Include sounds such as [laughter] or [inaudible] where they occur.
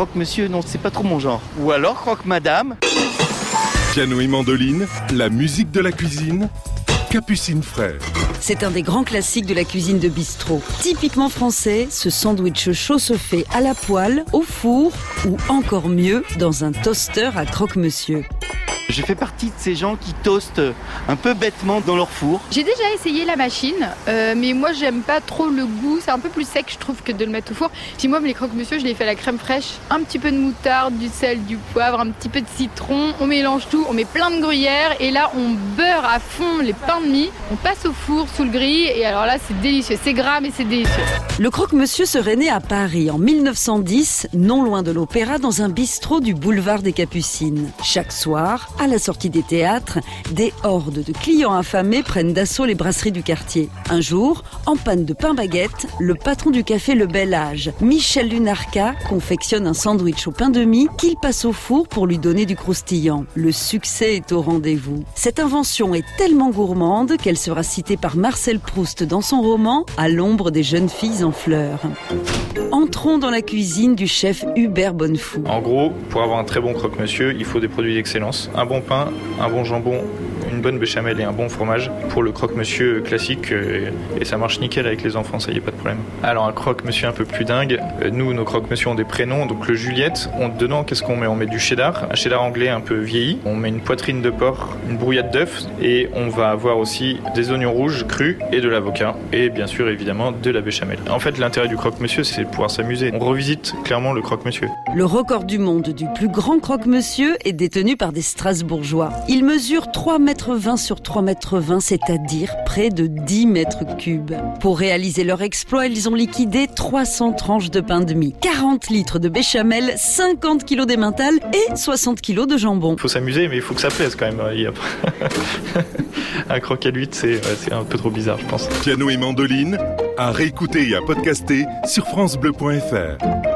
croque-monsieur, non, c'est pas trop mon genre. Ou alors croque-madame. Piano et mandoline, la musique de la cuisine, Capucine Frère. C'est un des grands classiques de la cuisine de bistrot. Typiquement français, ce sandwich chaud se fait à la poêle, au four ou encore mieux dans un toaster à croque-monsieur. J'ai fait partie de ces gens qui toastent un peu bêtement dans leur four. J'ai déjà essayé la machine, euh, mais moi j'aime pas trop le goût. C'est un peu plus sec, je trouve, que de le mettre au four. Si moi, les croque-monsieur, je les fais à la crème fraîche, un petit peu de moutarde, du sel, du poivre, un petit peu de citron. On mélange tout, on met plein de gruyère et là on beurre à fond les pains de mie. On passe au four sous le grill et alors là c'est délicieux. C'est gras mais c'est délicieux. Le croque-monsieur serait né à Paris en 1910, non loin de l'opéra, dans un bistrot du boulevard des Capucines. Chaque soir, à la sortie des théâtres, des hordes de clients affamés prennent d'assaut les brasseries du quartier. Un jour, en panne de pain baguette, le patron du café Le Bel Âge, Michel Lunarca, confectionne un sandwich au pain de mie qu'il passe au four pour lui donner du croustillant. Le succès est au rendez-vous. Cette invention est tellement gourmande qu'elle sera citée par Marcel Proust dans son roman À l'ombre des jeunes filles en fleurs. Entrons dans la cuisine du chef Hubert Bonnefou. En gros, pour avoir un très bon croque-monsieur, il faut des produits d'excellence. Bon pain, un bon jambon, une bonne béchamel et un bon fromage pour le croque-monsieur classique euh, et ça marche nickel avec les enfants, ça y est pas de problème. Alors un croque-monsieur un peu plus dingue, euh, nous nos croque-monsieur ont des prénoms, donc le Juliette, on, dedans qu'est-ce qu'on met? On met du cheddar, un cheddar anglais un peu vieilli, on met une poitrine de porc, une brouillade d'œufs et on va avoir aussi des oignons rouges crus et de l'avocat et bien sûr évidemment de la béchamel. En fait l'intérêt du croque-monsieur c'est de pouvoir s'amuser. On revisite clairement le croque-monsieur. Le record du monde du plus grand croque-monsieur est détenu par des Strasbourgeois. Il mesure 3 mètres 20 sur 3 mètres 20, c'est-à-dire près de 10 mètres cubes. Pour réaliser leur exploit, ils ont liquidé 300 tranches de pain de mie, 40 litres de béchamel, 50 kilos d'émental et 60 kilos de jambon. Il faut s'amuser, mais il faut que ça plaise quand même. [laughs] un croque à l'huître, c'est un peu trop bizarre, je pense. Piano et mandoline, à réécouter et à podcaster sur FranceBleu.fr.